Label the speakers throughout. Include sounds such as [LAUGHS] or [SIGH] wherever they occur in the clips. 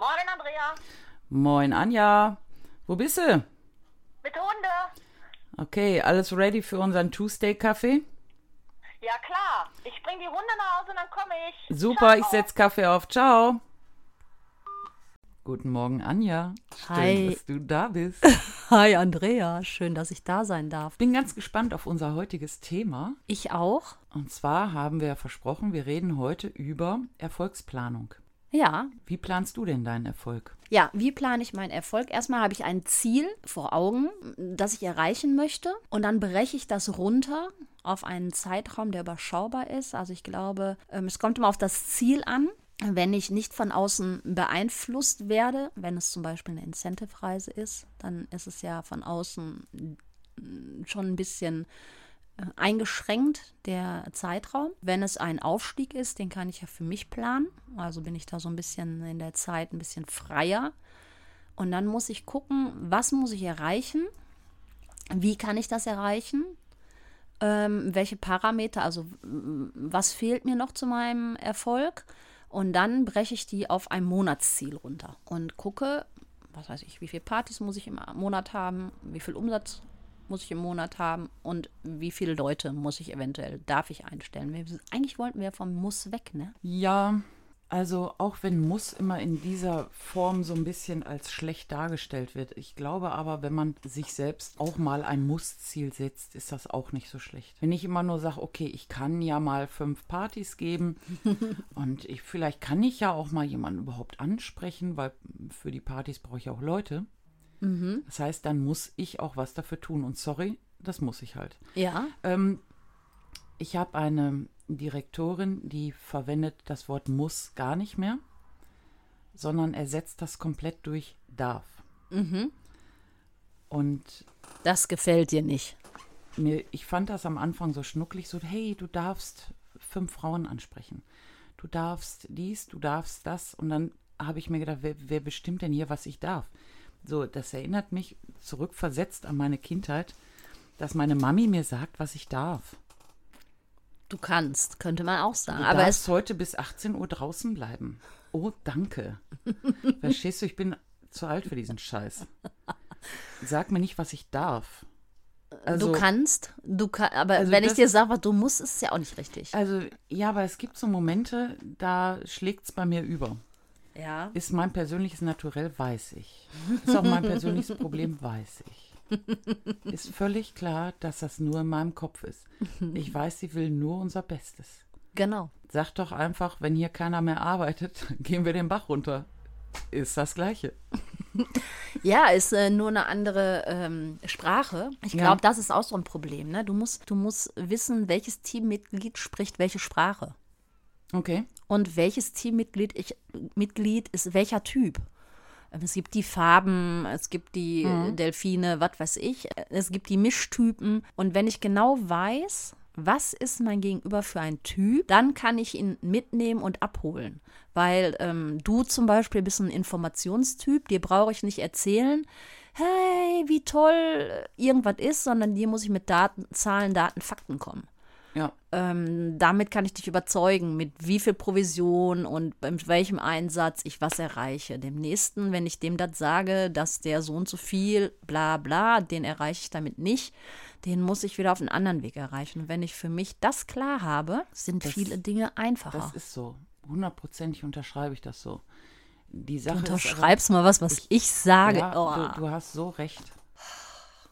Speaker 1: Moin, Andrea.
Speaker 2: Moin, Anja. Wo bist du?
Speaker 1: Mit Hunde.
Speaker 2: Okay, alles ready für unseren Tuesday-Kaffee?
Speaker 1: Ja, klar. Ich bring die Hunde nach Hause und dann komme ich.
Speaker 2: Super,
Speaker 1: Ciao.
Speaker 2: ich setz Kaffee auf. Ciao. Guten Morgen, Anja. Schön,
Speaker 3: Hi.
Speaker 2: dass du da bist. [LAUGHS]
Speaker 3: Hi Andrea, schön, dass ich da sein darf.
Speaker 2: Bin ganz gespannt auf unser heutiges Thema.
Speaker 3: Ich auch.
Speaker 2: Und zwar haben wir ja versprochen, wir reden heute über Erfolgsplanung.
Speaker 3: Ja.
Speaker 2: Wie planst du denn deinen Erfolg?
Speaker 3: Ja, wie plane ich meinen Erfolg? Erstmal habe ich ein Ziel vor Augen, das ich erreichen möchte. Und dann breche ich das runter auf einen Zeitraum, der überschaubar ist. Also ich glaube, ähm, es kommt immer auf das Ziel an. Wenn ich nicht von außen beeinflusst werde, wenn es zum Beispiel eine Incentive-Reise ist, dann ist es ja von außen mm, schon ein bisschen eingeschränkt, der Zeitraum. Wenn es ein Aufstieg ist, den kann ich ja für mich planen. Also bin ich da so ein bisschen in der Zeit ein bisschen freier. Und dann muss ich gucken, was muss ich erreichen? Wie kann ich das erreichen? Ähm, welche Parameter, also was fehlt mir noch zu meinem Erfolg? Und dann breche ich die auf ein Monatsziel runter und gucke, was weiß ich, wie viele Partys muss ich im Monat haben, wie viel Umsatz muss ich im Monat haben und wie viele Leute muss ich eventuell, darf ich einstellen. Wir, eigentlich wollten wir vom Muss weg, ne?
Speaker 2: Ja, also auch wenn Muss immer in dieser Form so ein bisschen als schlecht dargestellt wird. Ich glaube aber, wenn man sich selbst auch mal ein Muss-Ziel setzt, ist das auch nicht so schlecht. Wenn ich immer nur sage, okay, ich kann ja mal fünf Partys geben [LAUGHS] und ich, vielleicht kann ich ja auch mal jemanden überhaupt ansprechen, weil für die Partys brauche ich auch Leute. Das heißt, dann muss ich auch was dafür tun. Und sorry, das muss ich halt.
Speaker 3: Ja.
Speaker 2: Ähm, ich habe eine Direktorin, die verwendet das Wort muss gar nicht mehr, sondern ersetzt das komplett durch darf. Und
Speaker 3: Das gefällt dir nicht.
Speaker 2: mir, ich fand das am Anfang so schnucklig, so, hey, du darfst fünf Frauen ansprechen. Du darfst dies, du darfst das. Und dann habe ich mir gedacht, wer, wer bestimmt denn hier, was ich darf? So, das erinnert mich zurückversetzt an meine Kindheit, dass meine Mami mir sagt, was ich darf.
Speaker 3: Du kannst, könnte man auch sagen.
Speaker 2: Du
Speaker 3: Aber
Speaker 2: darfst
Speaker 3: es,
Speaker 2: heute bis 18 Uhr draußen bleiben. Oh, danke. [LAUGHS] Verstehst du, ich bin zu alt für diesen Scheiß. Sag mir nicht, was ich darf. Also,
Speaker 3: du kannst, du kann, aber
Speaker 2: also
Speaker 3: wenn ich
Speaker 2: das-
Speaker 3: dir sage, was du musst, ist es ja auch nicht richtig.
Speaker 2: Also, ja, aber es gibt so Momente, da schlägt es bei mir über.
Speaker 3: Ja.
Speaker 2: Ist mein persönliches Naturell, weiß ich. Ist auch mein persönliches Problem, weiß ich. Ist völlig klar, dass das nur in meinem Kopf ist. Ich weiß, sie will nur unser Bestes.
Speaker 3: Genau.
Speaker 2: Sag doch einfach, wenn hier keiner mehr arbeitet, [LAUGHS] gehen wir den Bach runter. Ist das Gleiche.
Speaker 3: Ja, ist äh, nur eine andere ähm, Sprache. Ich
Speaker 2: Ja.
Speaker 3: glaube, das ist auch so ein Problem. Ne? Du, musst, du musst wissen, welches Teammitglied spricht welche Sprache.
Speaker 2: Okay.
Speaker 3: Und welches Teammitglied ich, Mitglied ist welcher Typ. Ähm, Es gibt die Farben, es gibt die äh, Delfine, was weiß ich. Es gibt die Mischtypen. Und wenn ich genau weiß, was ist mein Gegenüber für ein Typ, dann kann ich ihn mitnehmen und abholen. Weil ähm, du zum Beispiel bist ein Informationstyp, dir brauche ich nicht erzählen, hey, wie toll irgendwas ist, sondern dir muss ich mit Daten, Zahlen, Daten, Fakten kommen
Speaker 2: Ja.
Speaker 3: ähm, damit kann ich dich überzeugen, mit wie viel Provision und mit welchem Einsatz ich was erreiche. Dem nächsten, wenn ich dem das sage, dass der so und so viel, bla bla, den erreiche ich damit nicht, den muss ich wieder auf einen anderen Weg erreichen. Und wenn ich für mich das klar habe, sind viele Dinge einfacher.
Speaker 2: Das ist so. Hundertprozentig unterschreibe ich das so. Die
Speaker 3: du
Speaker 2: Sache
Speaker 3: unterschreibst mal was, was ich sage.
Speaker 2: ist aber, ja,
Speaker 3: oh,
Speaker 2: du, du hast so recht.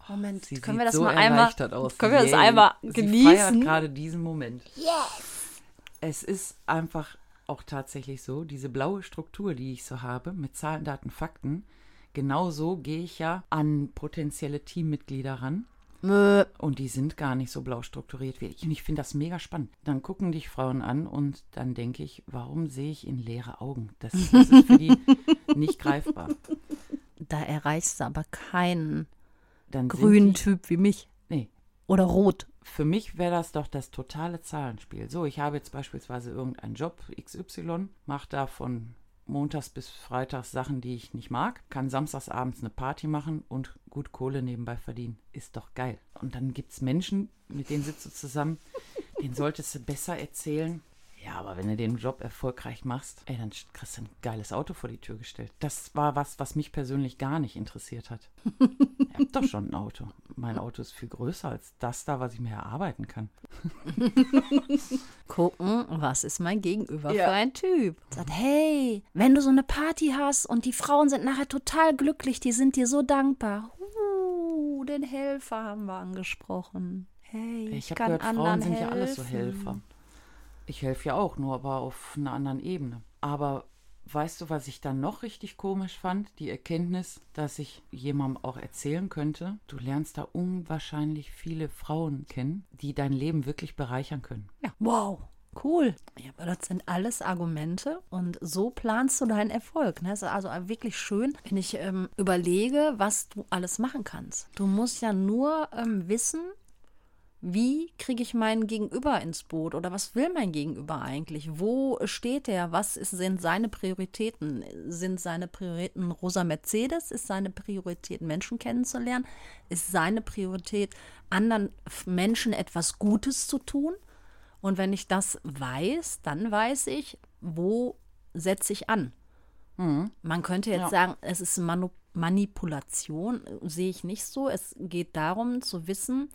Speaker 3: Moment,
Speaker 2: Sie
Speaker 3: können wir das
Speaker 2: so
Speaker 3: mal einmal,
Speaker 2: aus.
Speaker 3: können wir das einmal
Speaker 2: Sie feiert
Speaker 3: genießen?
Speaker 2: gerade diesen Moment. Es ist einfach auch tatsächlich so, diese blaue Struktur, die ich so habe, mit Zahlen, Daten, Fakten, genauso gehe ich ja an potenzielle Teammitglieder ran.
Speaker 3: Mö,
Speaker 2: Und die sind gar nicht so blau strukturiert wie ich. Und ich finde das mega spannend. Dann gucken dich Frauen an und dann denke ich, warum sehe ich in leere Augen? Das, das ist für die [LAUGHS] nicht greifbar.
Speaker 3: da erreichst du aber keinen
Speaker 2: Dann
Speaker 3: grünen Typ wie mich.
Speaker 2: Nee,
Speaker 3: Oder rot.
Speaker 2: für mich wäre das doch das totale Zahlenspiel. So, ich habe jetzt beispielsweise irgendeinen Job XY, mache da von montags bis freitags Sachen, die ich nicht mag, kann samstags abends eine Party machen und gut Kohle nebenbei verdienen. Ist doch geil. Und dann gibt es Menschen, mit denen sitzt du zusammen, denen solltest du besser erzählen, Ja, aber wenn du den Job erfolgreich machst, ey, dann kriegst du ein geiles Auto vor die Tür gestellt. Das war was, was mich persönlich gar nicht interessiert hat. [LAUGHS] ich hab doch schon ein Auto. Mein Auto ist viel größer als das da, was ich mir erarbeiten kann. [LAUGHS]
Speaker 3: Gucken, was ist mein Gegenüber
Speaker 2: Ja.
Speaker 3: für ein Typ. Sagt, hey, wenn du so eine Party hast und die Frauen sind nachher total glücklich, die sind dir so dankbar. Uh, den Helfer haben wir angesprochen. Hey, ich,
Speaker 2: Ich habe
Speaker 3: kann
Speaker 2: gehört,
Speaker 3: anderen
Speaker 2: Frauen sind
Speaker 3: helfen.
Speaker 2: ja alles so Helfer. Ich helfe ja auch, nur aber auf einer anderen Ebene. Aber weißt du, was ich dann noch richtig komisch fand? Die Erkenntnis, dass ich jemandem auch erzählen könnte, du lernst da unwahrscheinlich viele Frauen kennen, die dein Leben wirklich bereichern können.
Speaker 3: Ja, wow. Cool. Ja, aber das sind alles Argumente und so planst du deinen Erfolg. Ne? Es ist also wirklich schön, wenn ich ähm, überlege, was du alles machen kannst. Du musst ja nur ähm, wissen, wie kriege ich meinen Gegenüber ins Boot oder was will mein Gegenüber eigentlich? Wo steht er? Was ist, sind seine Prioritäten? Sind seine Prioritäten Rosa Mercedes? Ist seine Priorität, Menschen kennenzulernen? Ist seine Priorität, anderen Menschen etwas Gutes zu tun? Und wenn ich das weiß, dann weiß ich, wo setze ich an. Man könnte jetzt
Speaker 2: Ja.
Speaker 3: sagen, es ist Manu Manipulation, sehe ich nicht so. Es geht darum zu wissen,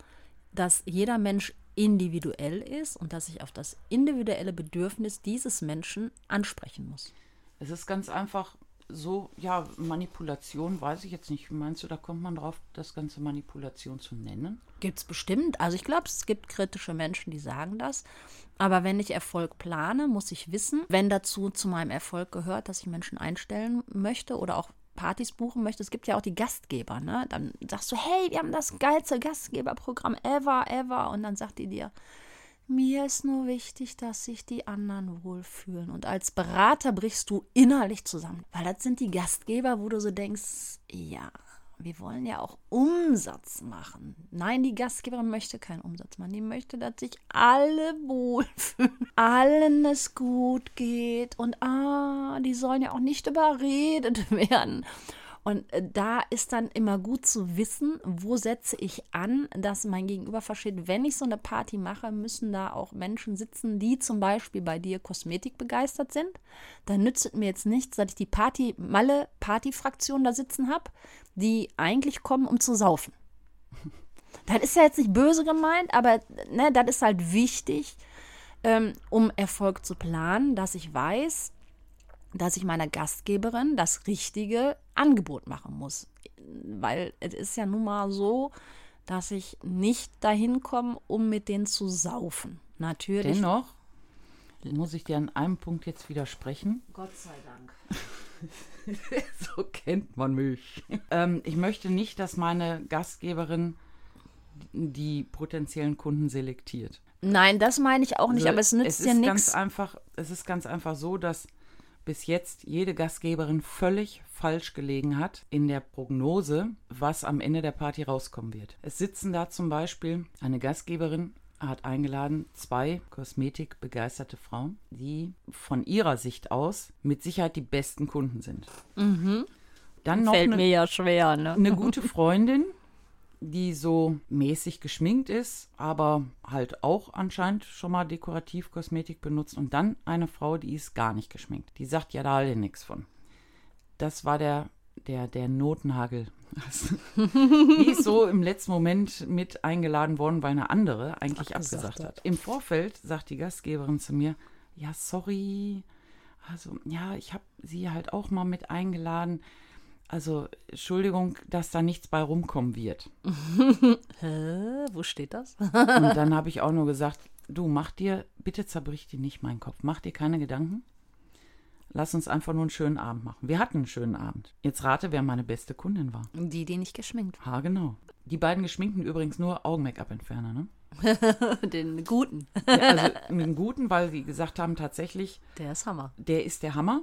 Speaker 3: dass jeder Mensch individuell ist und dass ich auf das individuelle Bedürfnis dieses Menschen ansprechen muss.
Speaker 2: Es ist ganz einfach so, ja, Manipulation, weiß ich jetzt nicht. Meinst du, da kommt man drauf, das Ganze Manipulation zu nennen?
Speaker 3: Gibt es bestimmt. Also ich glaube, es gibt kritische Menschen, die sagen das. Aber wenn ich Erfolg plane, muss ich wissen, wenn dazu zu meinem Erfolg gehört, dass ich Menschen einstellen möchte oder auch Partys buchen möchte. Es gibt ja auch die Gastgeber, ne? Dann sagst du, hey, wir haben das geilste Gastgeberprogramm ever, ever. Und dann sagt die dir, mir ist nur wichtig, dass sich die anderen wohlfühlen. Und als Berater brichst du innerlich zusammen. Weil das sind die Gastgeber, wo du so denkst, ja, wir wollen ja auch Umsatz machen. Nein, die Gastgeberin möchte keinen Umsatz machen. Die möchte, dass sich alle wohlfühlen, [LAUGHS] allen es gut geht und ah, die sollen ja auch nicht überredet [LAUGHS] werden. Und äh, da ist dann immer gut zu wissen, wo setze ich an, dass mein Gegenüber versteht, wenn ich so eine Party mache, müssen da auch Menschen sitzen, die zum Beispiel bei dir Kosmetik begeistert sind. Dann nützt es mir jetzt nichts, dass ich die Party, Malle Partyfraktion da sitzen habe, die eigentlich kommen, um zu saufen. [LAUGHS] Das ist ja jetzt nicht böse gemeint, aber ne, das ist halt wichtig, ähm, um Erfolg zu planen, dass ich weiß, dass ich meiner Gastgeberin das richtige Angebot machen muss. Weil es ist ja nun mal so, dass ich nicht dahin komme, um mit denen zu saufen. Natürlich.
Speaker 2: Dennoch muss ich dir an einem Punkt jetzt widersprechen.
Speaker 3: Gott sei Dank. [LAUGHS]
Speaker 2: so kennt man mich. ähm, ich möchte nicht, dass meine Gastgeberin die potenziellen Kunden selektiert.
Speaker 3: Nein, das meine ich auch nicht,
Speaker 2: Also,
Speaker 3: aber es nützt
Speaker 2: es ist
Speaker 3: nichts.
Speaker 2: ganz einfach, es ist ganz einfach so, dass bis jetzt jede Gastgeberin völlig falsch gelegen hat in der Prognose, was am Ende der Party rauskommen wird. Es sitzen da zum Beispiel eine Gastgeberin hat eingeladen zwei kosmetikbegeisterte Frauen, die von ihrer Sicht aus mit Sicherheit die besten Kunden sind. Dann noch
Speaker 3: Fällt
Speaker 2: eine,
Speaker 3: mir ja schwer, ne?
Speaker 2: eine gute Freundin, die so mäßig geschminkt ist, aber halt auch anscheinend schon mal dekorativ Kosmetik benutzt. Und dann eine Frau, die ist gar nicht geschminkt. Die sagt ja da alle nichts von. Das war der, der, der Notenhagel. [LAUGHS] die ist so im letzten Moment mit eingeladen worden, weil eine andere eigentlich
Speaker 3: Abgesagt
Speaker 2: abgesagt
Speaker 3: hat.
Speaker 2: hat. Im Vorfeld sagt die Gastgeberin zu mir, ja, sorry, also ja, ich habe sie halt auch mal mit eingeladen. Also, Entschuldigung, dass da nichts bei rumkommen wird. [LAUGHS]
Speaker 3: Hä? Wo steht das?
Speaker 2: Und dann [LAUGHS] habe ich auch nur gesagt, du mach dir, bitte zerbrich dir nicht meinen Kopf, mach dir keine Gedanken. Lass uns einfach nur einen schönen Abend machen. Wir hatten einen schönen Abend. Jetzt rate, wer meine beste Kundin war.
Speaker 3: Die, die nicht geschminkt
Speaker 2: Ha, genau. Die beiden geschminkten übrigens nur Augen-Make-up-Entferner, ne?
Speaker 3: war. [LAUGHS] Den guten.
Speaker 2: Ja, also einen guten, weil sie gesagt haben, tatsächlich,
Speaker 3: Der ist Hammer.
Speaker 2: der ist der Hammer.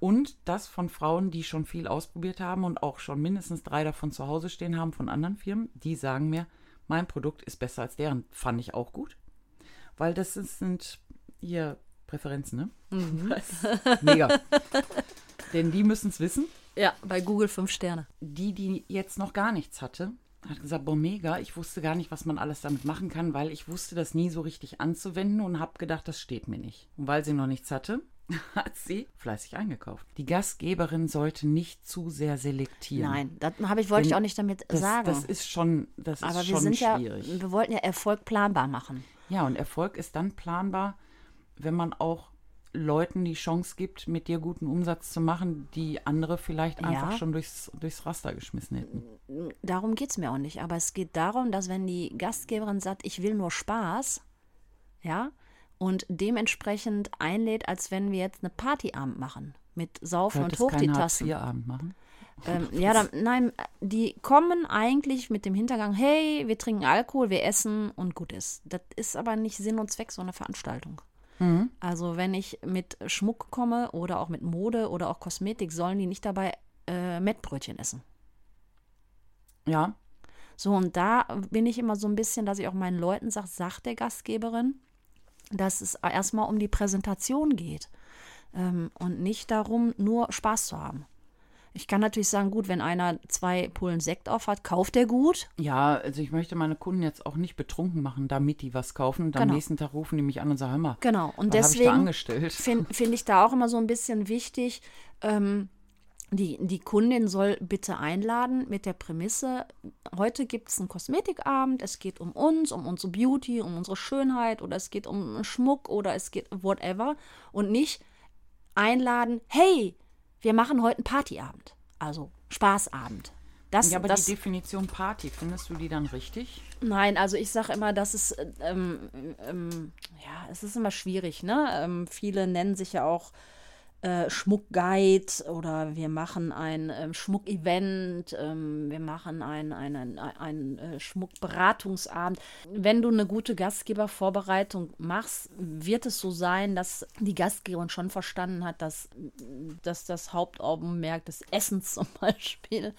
Speaker 2: Und das von Frauen, die schon viel ausprobiert haben und auch schon mindestens drei davon zu Hause stehen haben von anderen Firmen, die sagen mir, mein Produkt ist besser als deren. Fand ich auch gut. Weil das ist, sind hier Präferenzen, ne? [LAUGHS] Mega. Denn die müssen es wissen.
Speaker 3: Ja, bei Google fünf Sterne.
Speaker 2: Die, die jetzt noch gar nichts hatte, Hat gesagt, boah, mega. Ich wusste gar nicht, was man alles damit machen kann, weil ich wusste das nie so richtig anzuwenden und habe gedacht, das steht mir nicht. Und weil sie noch nichts hatte, [LAUGHS] hat sie fleißig eingekauft. Die Gastgeberin sollte nicht zu sehr selektieren.
Speaker 3: Nein, das habe ich, wollte ich
Speaker 2: Denn
Speaker 3: auch nicht damit
Speaker 2: Das,
Speaker 3: sagen.
Speaker 2: das ist schon, das ist
Speaker 3: Aber wir
Speaker 2: schon
Speaker 3: sind ja,
Speaker 2: schwierig.
Speaker 3: wir wollten ja Erfolg planbar machen.
Speaker 2: Ja, und Erfolg ist dann planbar, wenn man auch Leuten die Chance gibt, mit dir guten Umsatz zu machen, die andere vielleicht einfach
Speaker 3: Ja.
Speaker 2: schon durchs, durchs Raster geschmissen hätten.
Speaker 3: Darum geht es mir auch nicht. Aber es geht darum, dass wenn die Gastgeberin sagt, ich will nur Spaß, ja, und dementsprechend einlädt, als wenn wir jetzt eine Partyabend machen. Mit Saufen und
Speaker 2: Solltest
Speaker 3: hoch die Tassen.
Speaker 2: Hartz-IV-Abend machen.
Speaker 3: Ähm, ja, dann, nein, die kommen eigentlich mit dem Hintergang, hey, wir trinken Alkohol, wir essen und gut ist. Das ist aber nicht Sinn und Zweck so einer Veranstaltung. Also wenn ich mit Schmuck komme oder auch mit Mode oder auch Kosmetik, sollen die nicht dabei äh, Mettbrötchen essen.
Speaker 2: Ja,
Speaker 3: So, und da bin ich immer so ein bisschen, dass ich auch meinen Leuten sage, sagt der Gastgeberin, dass es erstmal um die Präsentation geht ähm, und nicht darum, nur Spaß zu haben. Ich kann natürlich sagen, gut, wenn einer zwei Pullen Sekt auf hat, kauft er gut.
Speaker 2: ja, also ich möchte meine Kunden jetzt auch nicht betrunken machen, damit die was kaufen. Und am
Speaker 3: Genau.
Speaker 2: nächsten Tag rufen die mich an und sagen, hör mal,
Speaker 3: Genau. Und
Speaker 2: was habe ich da
Speaker 3: deswegen
Speaker 2: angestellt?
Speaker 3: finde find ich da auch immer so ein bisschen wichtig, ähm, die, die Kundin soll bitte einladen mit der Prämisse, heute gibt es einen Kosmetikabend, es geht um uns, um unsere Beauty, um unsere Schönheit oder es geht um Schmuck oder es geht whatever und nicht einladen, hey, wir machen heute einen Partyabend, also Spaßabend. Das,
Speaker 2: Ja, aber
Speaker 3: das,
Speaker 2: die Definition Party, findest du die dann richtig?
Speaker 3: Nein, also ich sage immer, dass es, ähm, ähm, ja, es ist immer schwierig, ne? Ähm, viele nennen sich ja auch äh, Schmuckguide oder wir machen ein ähm, Schmuckevent, ähm, wir machen ein, ein, ein, ein äh, Schmuckberatungsabend. Wenn du eine gute Gastgebervorbereitung machst, wird es so sein, dass die Gastgeberin schon verstanden hat, dass, dass das Hauptaugenmerk des Essens [LAUGHS] zum Beispiel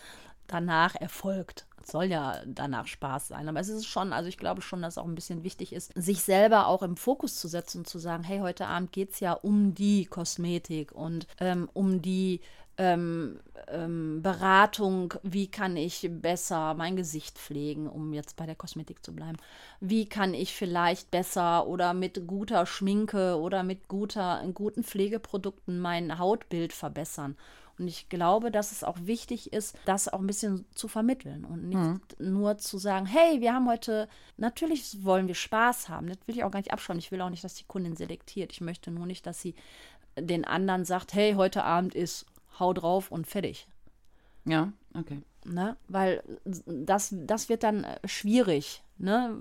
Speaker 3: danach erfolgt. Soll ja danach Spaß sein. Aber es ist schon, also ich glaube schon, dass auch ein bisschen wichtig ist, sich selber auch im Fokus zu setzen und zu sagen, hey, heute Abend geht es ja um die Kosmetik und ähm, um die ähm, ähm, Beratung, wie kann ich besser mein Gesicht pflegen, um jetzt bei der Kosmetik zu bleiben. Wie kann ich vielleicht besser oder mit guter Schminke oder mit guter, guten Pflegeprodukten mein Hautbild verbessern. Und ich glaube, dass es auch wichtig ist, das auch ein bisschen zu vermitteln und nicht nur zu sagen, hey, wir haben heute, natürlich wollen wir Spaß haben. Das will ich auch gar nicht abschauen. Ich will auch nicht, dass die Kundin selektiert. Ich möchte nur nicht, dass sie den anderen sagt, hey, heute Abend ist hau drauf und fertig.
Speaker 2: Ja, okay.
Speaker 3: Ne? Weil das, das wird dann äh, schwierig, ne?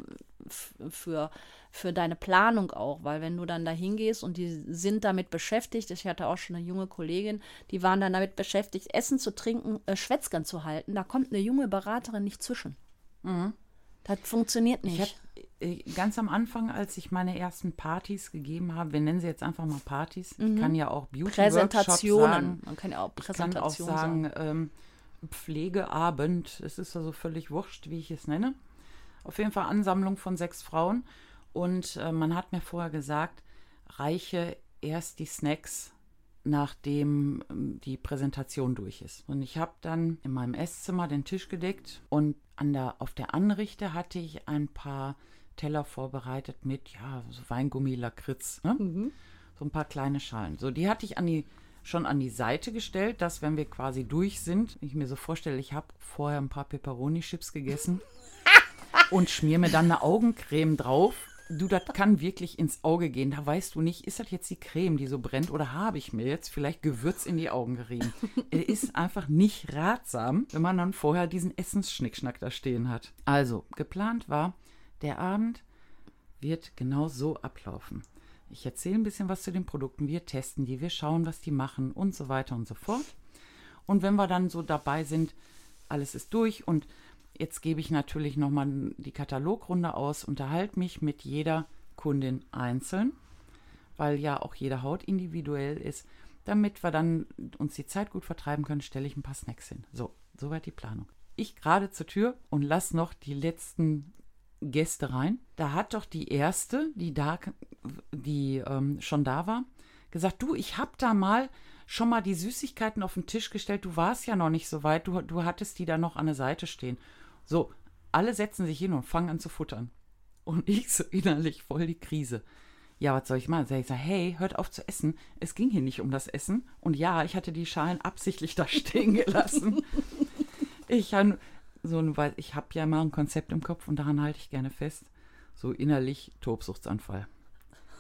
Speaker 3: F- Für, für deine Planung auch, weil wenn du dann da hingehst und die sind damit beschäftigt, ich hatte auch schon eine junge Kollegin, die waren dann damit beschäftigt, Essen zu trinken, äh, Schwätzgern zu halten, da kommt eine junge Beraterin nicht zwischen. Das funktioniert
Speaker 2: Ich
Speaker 3: nicht.
Speaker 2: habe ganz am Anfang, als ich meine ersten Partys gegeben habe, wir nennen sie jetzt einfach mal Partys, ich kann ja auch
Speaker 3: Mhm. Präsentationen.
Speaker 2: sagen.
Speaker 3: Man kann ja auch
Speaker 2: Ich kann auch
Speaker 3: Präsentationen
Speaker 2: sagen, ähm, Pflegeabend, es ist also völlig wurscht, wie ich es nenne. Auf jeden Fall Ansammlung von sechs Frauen. Und äh, man hat mir vorher gesagt, reiche erst die Snacks, nachdem ähm, die Präsentation durch ist. Und ich habe dann in meinem Esszimmer den Tisch gedeckt und an der, auf der Anrichte hatte ich ein paar Teller vorbereitet mit, ja, so Weingummi, Lakritz. Ne? so ein paar kleine Schalen. So, die hatte ich an die, schon an die Seite gestellt, dass wenn wir quasi durch sind, ich mir so vorstelle, ich habe vorher ein paar Peperoni-Chips gegessen [LAUGHS] und schmier mir dann eine Augencreme drauf. Du, das kann wirklich ins Auge gehen. Da weißt du nicht, ist das jetzt die Creme, die so brennt, oder habe ich mir jetzt vielleicht Gewürz in die Augen gerieben? Es [LAUGHS] ist einfach nicht ratsam, wenn man dann vorher diesen Essensschnickschnack da stehen hat. Also, geplant war, der Abend wird genau so ablaufen. Ich erzähle ein bisschen was zu den Produkten, wir testen die, wir schauen, was die machen und so weiter und so fort. Und wenn wir dann so dabei sind, alles ist durch und jetzt gebe ich natürlich nochmal die Katalogrunde aus, unterhalte mich mit jeder Kundin einzeln, weil ja auch jede Haut individuell ist. Damit wir dann uns die Zeit gut vertreiben können, stelle ich ein paar Snacks hin. So, soweit die Planung. Ich gerade zur Tür und lass noch die letzten Gäste rein. Da hat doch die erste, die da, die ähm, schon da war, gesagt, du, ich hab da mal schon mal die Süßigkeiten auf den Tisch gestellt. Du warst ja noch nicht so weit. Du, du hattest die da noch an der Seite stehen. So, alle setzen sich hin und fangen an zu futtern. Und ich so innerlich voll die Krise. Ja, was soll ich machen? Sag ich so, hey, hört auf zu essen. Es ging hier nicht um das Essen. Und ja, ich hatte die Schalen absichtlich da stehen gelassen. [LAUGHS] ich habe so ein, weil ich habe ja mal ein Konzept im Kopf und daran halte ich gerne fest. So innerlich Tobsuchtsanfall.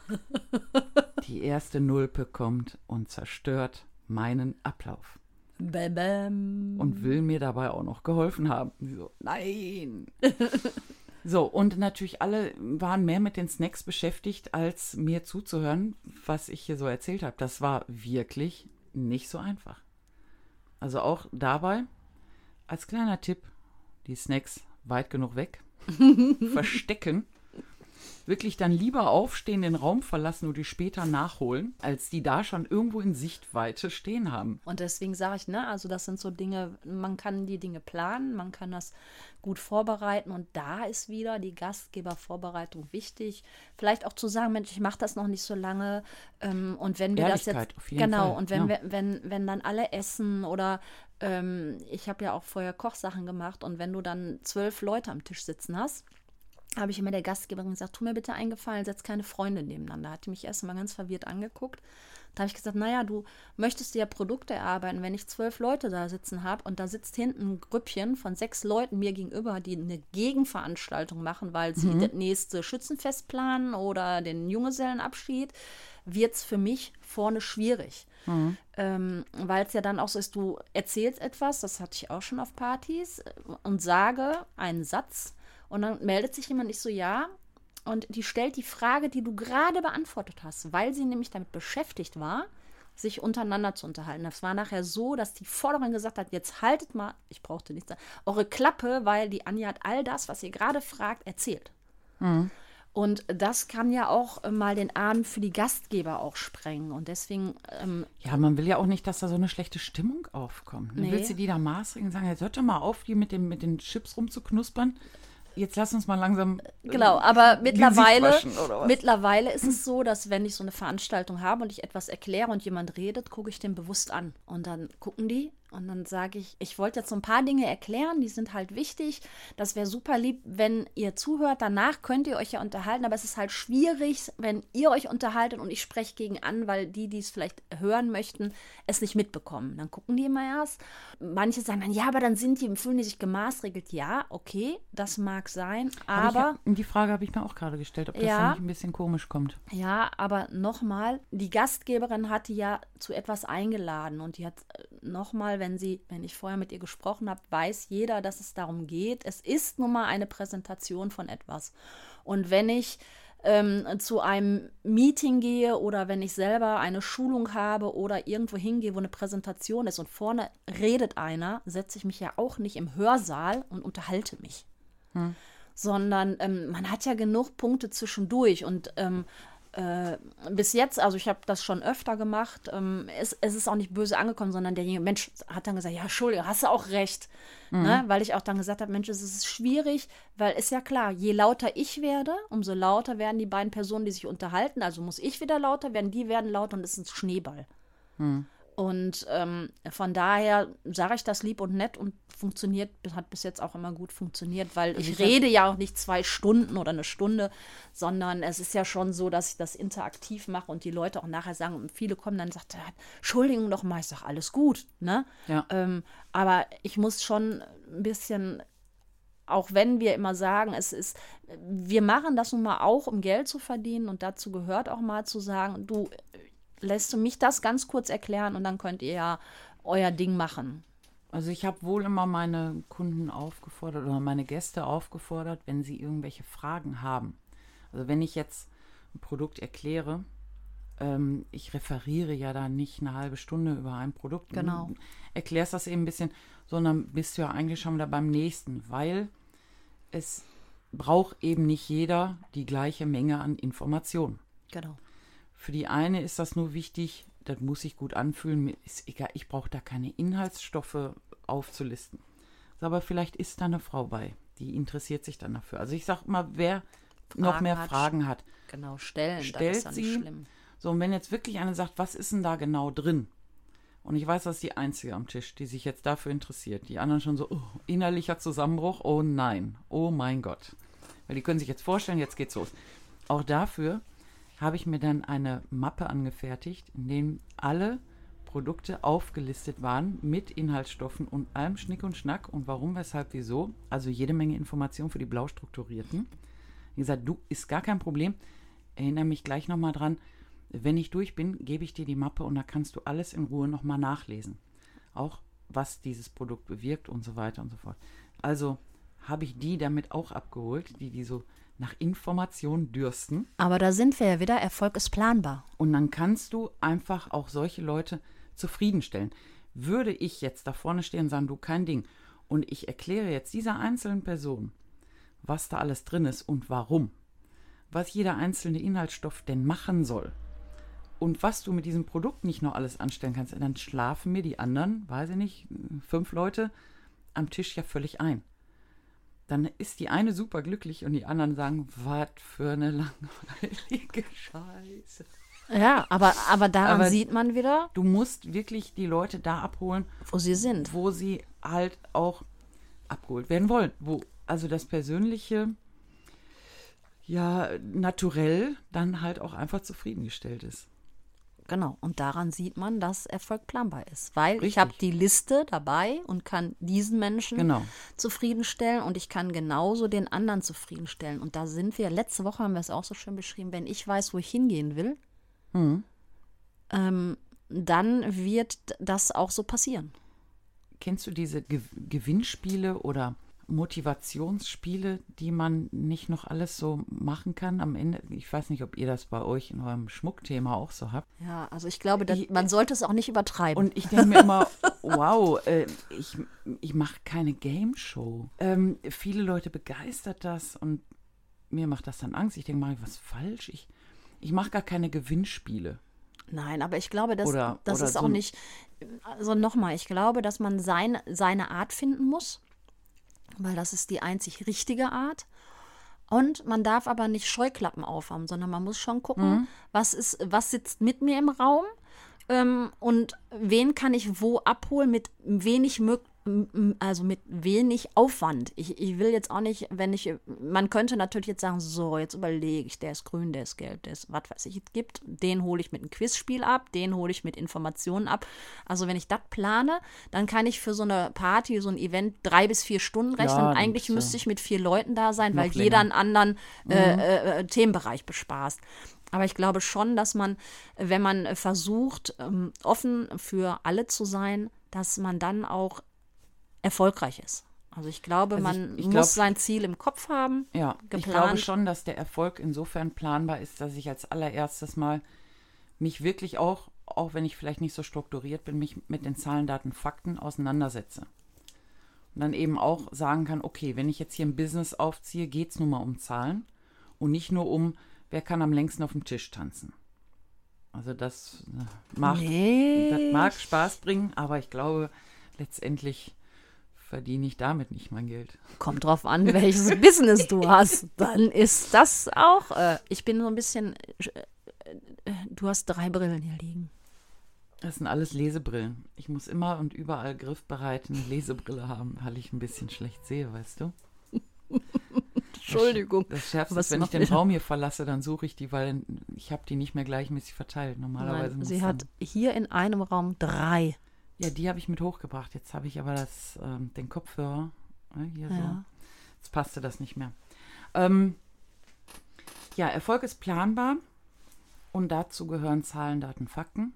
Speaker 2: [LAUGHS] Die erste Nulpe kommt und zerstört meinen Ablauf.
Speaker 3: Bäm, bäm.
Speaker 2: Und will mir dabei auch noch geholfen haben. So, nein. [LAUGHS] so, und natürlich alle waren mehr mit den Snacks beschäftigt, als mir zuzuhören, was ich hier so erzählt habe. Das war wirklich nicht so einfach. Also auch dabei, als kleiner Tipp, die Snacks weit genug weg, [LAUGHS] verstecken wirklich dann lieber aufstehen, den Raum verlassen und die später nachholen, als die da schon irgendwo in Sichtweite stehen haben.
Speaker 3: Und deswegen sage ich, ne, also das sind so Dinge, man kann die Dinge planen, man kann das gut vorbereiten und da ist wieder die Gastgebervorbereitung wichtig. Vielleicht auch zu sagen, Mensch, ich mache das noch nicht so lange ähm, und wenn wir das jetzt
Speaker 2: auf jeden
Speaker 3: genau
Speaker 2: Fall,
Speaker 3: und wenn
Speaker 2: ja.
Speaker 3: wir wenn wenn dann alle essen oder ähm, ich habe ja auch vorher Kochsachen gemacht und wenn du dann zwölf Leute am Tisch sitzen hast habe ich immer der Gastgeberin gesagt, tu mir bitte einen Gefallen, setz keine Freunde nebeneinander. Hat die mich erst mal ganz verwirrt angeguckt. Da habe ich gesagt, naja, du möchtest dir ja Produkte erarbeiten, wenn ich zwölf Leute da sitzen habe und da sitzt hinten ein Grüppchen von sechs Leuten mir gegenüber, die eine Gegenveranstaltung machen, weil sie das nächste Schützenfest planen oder den Junggesellenabschied, wird es für mich vorne schwierig. Ähm, weil es ja dann auch so ist, du erzählst etwas, das hatte ich auch schon auf Partys, äh, und sage einen Satz und dann meldet sich jemand, ich so, ja. Und die stellt die Frage, die du gerade beantwortet hast, weil sie nämlich damit beschäftigt war, sich untereinander zu unterhalten. Das war nachher so, dass die Vorderin gesagt hat, jetzt haltet mal, ich brauchte nichts, eure Klappe, weil die Anja hat all das, was ihr gerade fragt, erzählt. Und das kann ja auch äh, mal den Abend für die Gastgeber auch sprengen. Und deswegen ähm,
Speaker 2: Ja, man will ja auch nicht, dass da so eine schlechte Stimmung aufkommt. Ne?
Speaker 3: Nee.
Speaker 2: Willst du die da maßregeln und sagen, jetzt hört doch mal auf, die mit, dem, mit den Chips rumzuknuspern? Jetzt lass uns mal langsam. äh,
Speaker 3: Genau, aber mittlerweile, mittlerweile ist es [LAUGHS] so, dass wenn ich so eine Veranstaltung habe und ich etwas erkläre und jemand redet, gucke ich den bewusst an. Und dann gucken die und dann sage ich, ich wollte jetzt so ein paar Dinge erklären, die sind halt wichtig. Das wäre super lieb, wenn ihr zuhört. Danach könnt ihr euch ja unterhalten, aber es ist halt schwierig, wenn ihr euch unterhaltet und ich spreche gegen an, weil die, die es vielleicht hören möchten, es nicht mitbekommen. Dann gucken die immer erst. Manche sagen dann, ja, aber dann sind die, fühlen die sich gemaßregelt. Ja, okay, das mag sein, aber.
Speaker 2: Ich, die Frage habe ich mir auch gerade gestellt, ob das
Speaker 3: Ja.
Speaker 2: dann nicht ein bisschen komisch kommt.
Speaker 3: Ja, aber nochmal, die Gastgeberin hat die ja zu etwas eingeladen und die hat nochmal, wenn sie, wenn ich vorher mit ihr gesprochen habe, weiß jeder, dass es darum geht. Es ist nun mal eine Präsentation von etwas. Und wenn ich ähm, zu einem Meeting gehe oder wenn ich selber eine Schulung habe oder irgendwo hingehe, wo eine Präsentation ist und vorne redet einer, setze ich mich ja auch nicht im Hörsaal und unterhalte mich sondern ähm, man hat ja genug Punkte zwischendurch und ähm, äh, bis jetzt, also ich habe das schon öfter gemacht, ähm, es, es ist auch nicht böse angekommen, sondern derjenige Mensch hat dann gesagt, ja, Entschuldigung, hast du auch recht. Ne? Weil ich auch dann gesagt habe, Mensch, es ist schwierig, weil ist ja klar, je lauter ich werde, umso lauter werden die beiden Personen, die sich unterhalten, also muss ich wieder lauter werden, die werden lauter und es ist ein Schneeball. Und ähm, von daher sage ich das lieb und nett und funktioniert, hat bis jetzt auch immer gut funktioniert, weil ich
Speaker 2: ich
Speaker 3: rede ja auch nicht zwei Stunden oder eine Stunde, sondern es ist ja schon so, dass ich das interaktiv mache und die Leute auch nachher sagen, und viele kommen dann und sagen, Entschuldigung noch mal, ich sage, alles gut, ne?
Speaker 2: Ja.
Speaker 3: Ähm, aber ich muss schon ein bisschen auch wenn wir immer sagen, es ist, wir machen das nun mal auch, um Geld zu verdienen und dazu gehört auch mal zu sagen, du lässt du mich das ganz kurz erklären und dann könnt ihr ja euer Ding machen.
Speaker 2: Also ich habe wohl immer meine Kunden aufgefordert oder meine Gäste aufgefordert, wenn sie irgendwelche Fragen haben. Also wenn ich jetzt ein Produkt erkläre, ähm, ich referiere ja da nicht eine halbe Stunde über ein Produkt.
Speaker 3: Genau.
Speaker 2: Erklärst das eben ein bisschen, sondern bist du ja eigentlich schon wieder beim nächsten, weil es braucht eben nicht jeder die gleiche Menge an Informationen.
Speaker 3: Genau.
Speaker 2: Für die eine ist das nur wichtig, das muss sich gut anfühlen. Mir ist egal, ich brauche da keine Inhaltsstoffe aufzulisten. Aber vielleicht ist da eine Frau bei, die interessiert sich dann dafür. Also ich sag mal, wer noch
Speaker 3: Fragen
Speaker 2: mehr
Speaker 3: hat,
Speaker 2: Fragen hat.
Speaker 3: Genau, stellen,
Speaker 2: Stellt
Speaker 3: das ist
Speaker 2: sie-
Speaker 3: schlimm.
Speaker 2: So, und wenn jetzt wirklich einer sagt, was ist denn da genau drin? Und ich weiß, das ist die Einzige am Tisch, die sich jetzt dafür interessiert. Die anderen schon so, oh, innerlicher Zusammenbruch, oh nein, oh mein Gott. Weil die können sich jetzt vorstellen, jetzt geht's los. Auch dafür habe ich mir dann eine Mappe angefertigt, in denen alle Produkte aufgelistet waren mit Inhaltsstoffen und allem Schnick und Schnack und warum, weshalb, wieso. Also jede Menge Informationen für die blau strukturierten. Wie gesagt, du ist gar kein Problem. Erinnere mich gleich nochmal dran. Wenn ich durch bin, gebe ich dir die Mappe und da kannst du alles in Ruhe nochmal nachlesen. Auch was dieses Produkt bewirkt und so weiter und so fort. Also habe ich die damit auch abgeholt, die die so nach Informationen dürsten.
Speaker 3: Aber da sind wir ja wieder, Erfolg ist planbar.
Speaker 2: Und dann kannst du einfach auch solche Leute zufriedenstellen. Würde ich jetzt da vorne stehen und sagen, du kein Ding, und ich erkläre jetzt dieser einzelnen Person, was da alles drin ist und warum, was jeder einzelne Inhaltsstoff denn machen soll und was du mit diesem Produkt nicht noch alles anstellen kannst, dann schlafen mir die anderen, weiß ich nicht, fünf Leute am Tisch ja völlig ein. Dann ist die eine super glücklich und die anderen sagen, was für eine langweilige Scheiße.
Speaker 3: Ja, aber, aber daran
Speaker 2: Aber
Speaker 3: sieht man wieder,
Speaker 2: Du musst wirklich die Leute da abholen,
Speaker 3: wo sie sind.
Speaker 2: wo sie halt auch abgeholt werden wollen. Wo also das Persönliche, ja, naturell dann halt auch einfach zufriedengestellt ist.
Speaker 3: Genau. Und daran sieht man, dass Erfolg planbar ist. Weil ich
Speaker 2: Richtig.
Speaker 3: habe die Liste dabei und kann diesen Menschen
Speaker 2: Genau.
Speaker 3: zufriedenstellen und ich kann genauso den anderen zufriedenstellen. Und da sind wir, letzte Woche haben wir es auch so schön beschrieben, wenn ich weiß, wo ich hingehen will,
Speaker 2: Mhm.
Speaker 3: ähm, dann wird das auch so passieren.
Speaker 2: Kennst du diese Ge Gewinnspiele oder Motivationsspiele, die man nicht noch alles so machen kann am Ende? Ich weiß nicht, ob ihr das bei euch in eurem Schmuckthema auch so habt.
Speaker 3: Ja, also ich glaube,
Speaker 2: Ich-
Speaker 3: man sollte es auch nicht übertreiben.
Speaker 2: Und ich denke mir immer, [LAUGHS] wow, äh, ich, ich mache keine Game Show. Ähm, viele Leute begeistert das und mir macht das dann Angst. Ich denke, ich was falsch? Ich, ich mache gar keine Gewinnspiele.
Speaker 3: Nein, aber ich glaube, dass,
Speaker 2: Oder-
Speaker 3: das
Speaker 2: oder
Speaker 3: ist
Speaker 2: so
Speaker 3: auch nicht. Also nochmal, ich glaube, dass man sein, seine Art finden muss, weil das ist die einzig richtige Art. Und man darf aber nicht Scheuklappen aufhaben, sondern man muss schon gucken,
Speaker 2: Mhm.
Speaker 3: was ist, was sitzt mit mir im Raum ähm, und wen kann ich wo abholen mit wenig also mit wenig Aufwand. Ich, ich will jetzt auch nicht, wenn ich, man könnte natürlich jetzt sagen, so, jetzt überlege ich, der ist grün, der ist gelb, der ist, was weiß ich, es gibt, den hole ich mit einem Quizspiel ab, den hole ich mit Informationen ab. Also wenn ich das plane, dann kann ich für so eine Party, so ein Event drei bis vier Stunden rechnen.
Speaker 2: Ja,
Speaker 3: eigentlich müsste ich mit vier Leuten da sein, weil
Speaker 2: Noch
Speaker 3: jeder
Speaker 2: länger.
Speaker 3: einen anderen äh, äh, Themenbereich bespaßt. Aber ich glaube schon, dass man, wenn man äh, versucht, ähm, offen für alle zu sein, dass man dann auch erfolgreich ist. Also ich glaube,
Speaker 2: Also ich-
Speaker 3: man
Speaker 2: ich
Speaker 3: muss
Speaker 2: glaub-
Speaker 3: sein Ziel im Kopf haben.
Speaker 2: Ja, ich
Speaker 3: Geplant.
Speaker 2: glaube schon, dass der Erfolg insofern planbar ist, dass ich als allererstes mal mich wirklich auch, auch wenn ich vielleicht nicht so strukturiert bin, mich mit den Zahlen, Daten, Fakten auseinandersetze. Und dann eben auch sagen kann, okay, wenn ich jetzt hier ein Business aufziehe, geht es nun mal um Zahlen und nicht nur um, wer kann am längsten auf dem Tisch tanzen. Also das äh, macht,
Speaker 3: Nee.
Speaker 2: das mag Spaß bringen, aber ich glaube, letztendlich verdiene ich damit nicht mein Geld.
Speaker 3: Kommt drauf an, welches [LAUGHS] Business du hast. Dann ist das auch. Äh, ich bin so ein bisschen. Äh, äh, du hast drei Brillen hier liegen.
Speaker 2: Das sind alles Lesebrillen. Ich muss immer und überall griffbereit eine Lesebrille haben, weil ich ein bisschen schlecht sehe, weißt du? [LAUGHS]
Speaker 3: Entschuldigung.
Speaker 2: Das Schärfste
Speaker 3: Was
Speaker 2: ist, wenn ich den? Raum hier verlasse, dann suche ich die, weil ich habe die nicht mehr gleichmäßig verteilt. Normalerweise
Speaker 3: Nein,
Speaker 2: muss
Speaker 3: sie hat hier in einem Raum drei.
Speaker 2: Ja, die habe ich mit hochgebracht. Jetzt habe ich aber das, ähm, den Kopfhörer ne, hier so.
Speaker 3: Ja.
Speaker 2: Jetzt passte das nicht mehr. Ähm, ja, Erfolg ist planbar und dazu gehören Zahlen, Daten, Fakten.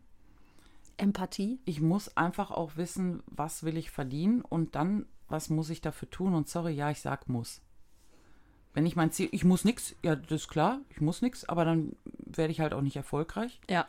Speaker 3: Empathie.
Speaker 2: ich muss einfach auch wissen, was will ich verdienen und dann, was muss ich dafür tun? Und sorry, ja, ich sag muss. Wenn ich mein Ziel, ich muss nichts, ja, das ist klar, ich muss nichts, aber dann werde ich halt auch nicht erfolgreich.
Speaker 3: Ja.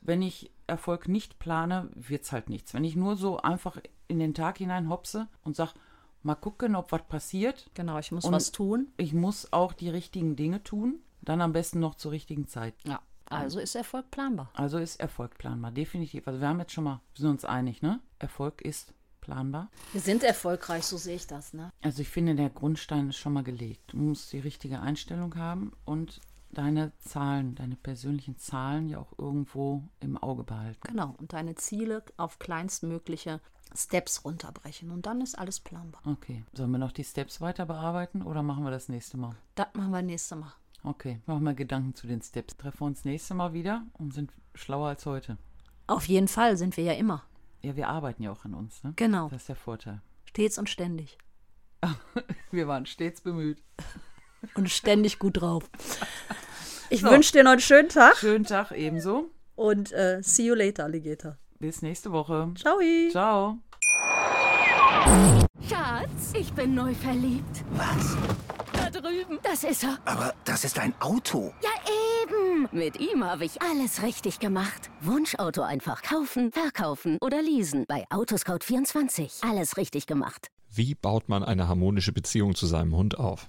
Speaker 2: Wenn ich Erfolg nicht plane, wird's halt nichts. Wenn ich nur so einfach in den Tag hinein hopse und sag, mal gucken, ob was passiert,
Speaker 3: Genau, ich muss
Speaker 2: Und-
Speaker 3: was tun.
Speaker 2: ich muss auch die richtigen Dinge tun, dann am besten noch zur richtigen Zeit.
Speaker 3: Ja. Also ist Erfolg planbar.
Speaker 2: Also ist Erfolg planbar, definitiv. Also wir haben jetzt schon mal, wir sind uns einig, ne? Erfolg ist planbar.
Speaker 3: Wir sind erfolgreich, so sehe ich das, ne?
Speaker 2: Also ich finde, der Grundstein ist schon mal gelegt. Du musst die richtige Einstellung haben und deine Zahlen, deine persönlichen Zahlen ja auch irgendwo im Auge behalten.
Speaker 3: Genau, und deine Ziele auf kleinstmögliche Steps runterbrechen. Und dann ist alles planbar.
Speaker 2: Okay. Sollen wir noch die Steps weiter bearbeiten oder machen wir das nächste Mal?
Speaker 3: Das machen wir nächstes Mal.
Speaker 2: Okay, machen wir Gedanken zu den Steps. Treffen wir uns nächste Mal wieder und sind schlauer als heute.
Speaker 3: Auf jeden Fall sind wir ja immer.
Speaker 2: Ja, wir arbeiten ja auch an uns, ne?
Speaker 3: Genau.
Speaker 2: Das ist der Vorteil.
Speaker 3: Stets und ständig. [LAUGHS]
Speaker 2: Wir waren stets bemüht.
Speaker 3: Und ständig gut drauf. Ich
Speaker 2: So.
Speaker 3: wünsche dir noch einen schönen Tag
Speaker 2: Schönen Tag ebenso.
Speaker 3: und äh, see you later, Alligator.
Speaker 2: Bis nächste Woche.
Speaker 3: Ciao.
Speaker 2: Ciao.
Speaker 4: Schatz, ich bin neu verliebt.
Speaker 5: Was?
Speaker 4: Da drüben. Das ist er.
Speaker 5: Aber das ist ein Auto.
Speaker 4: Ja, eben. Mit ihm habe ich alles richtig gemacht. Wunschauto einfach kaufen, verkaufen oder leasen. Bei Autoscout24. Alles richtig gemacht.
Speaker 6: Wie baut man eine harmonische Beziehung zu seinem Hund auf?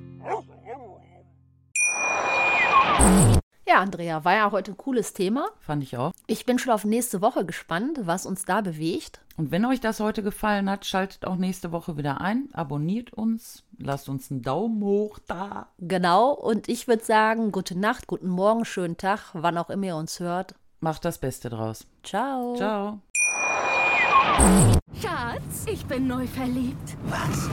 Speaker 3: Andrea, war ja heute ein cooles Thema.
Speaker 2: Fand ich auch.
Speaker 3: Ich bin schon auf nächste Woche gespannt, was uns da bewegt.
Speaker 2: Und wenn euch das heute gefallen hat, schaltet auch nächste Woche wieder ein, abonniert uns, lasst uns einen Daumen hoch da.
Speaker 3: Genau, und ich würde sagen, gute Nacht, guten Morgen, schönen Tag, wann auch immer ihr uns hört.
Speaker 2: Macht das Beste draus.
Speaker 3: Ciao.
Speaker 2: Ciao.
Speaker 4: Schatz, ich bin neu verliebt.
Speaker 5: Was?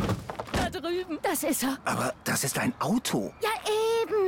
Speaker 4: Da drüben. Das ist er.
Speaker 5: Aber das ist ein Auto.
Speaker 4: Ja, eben.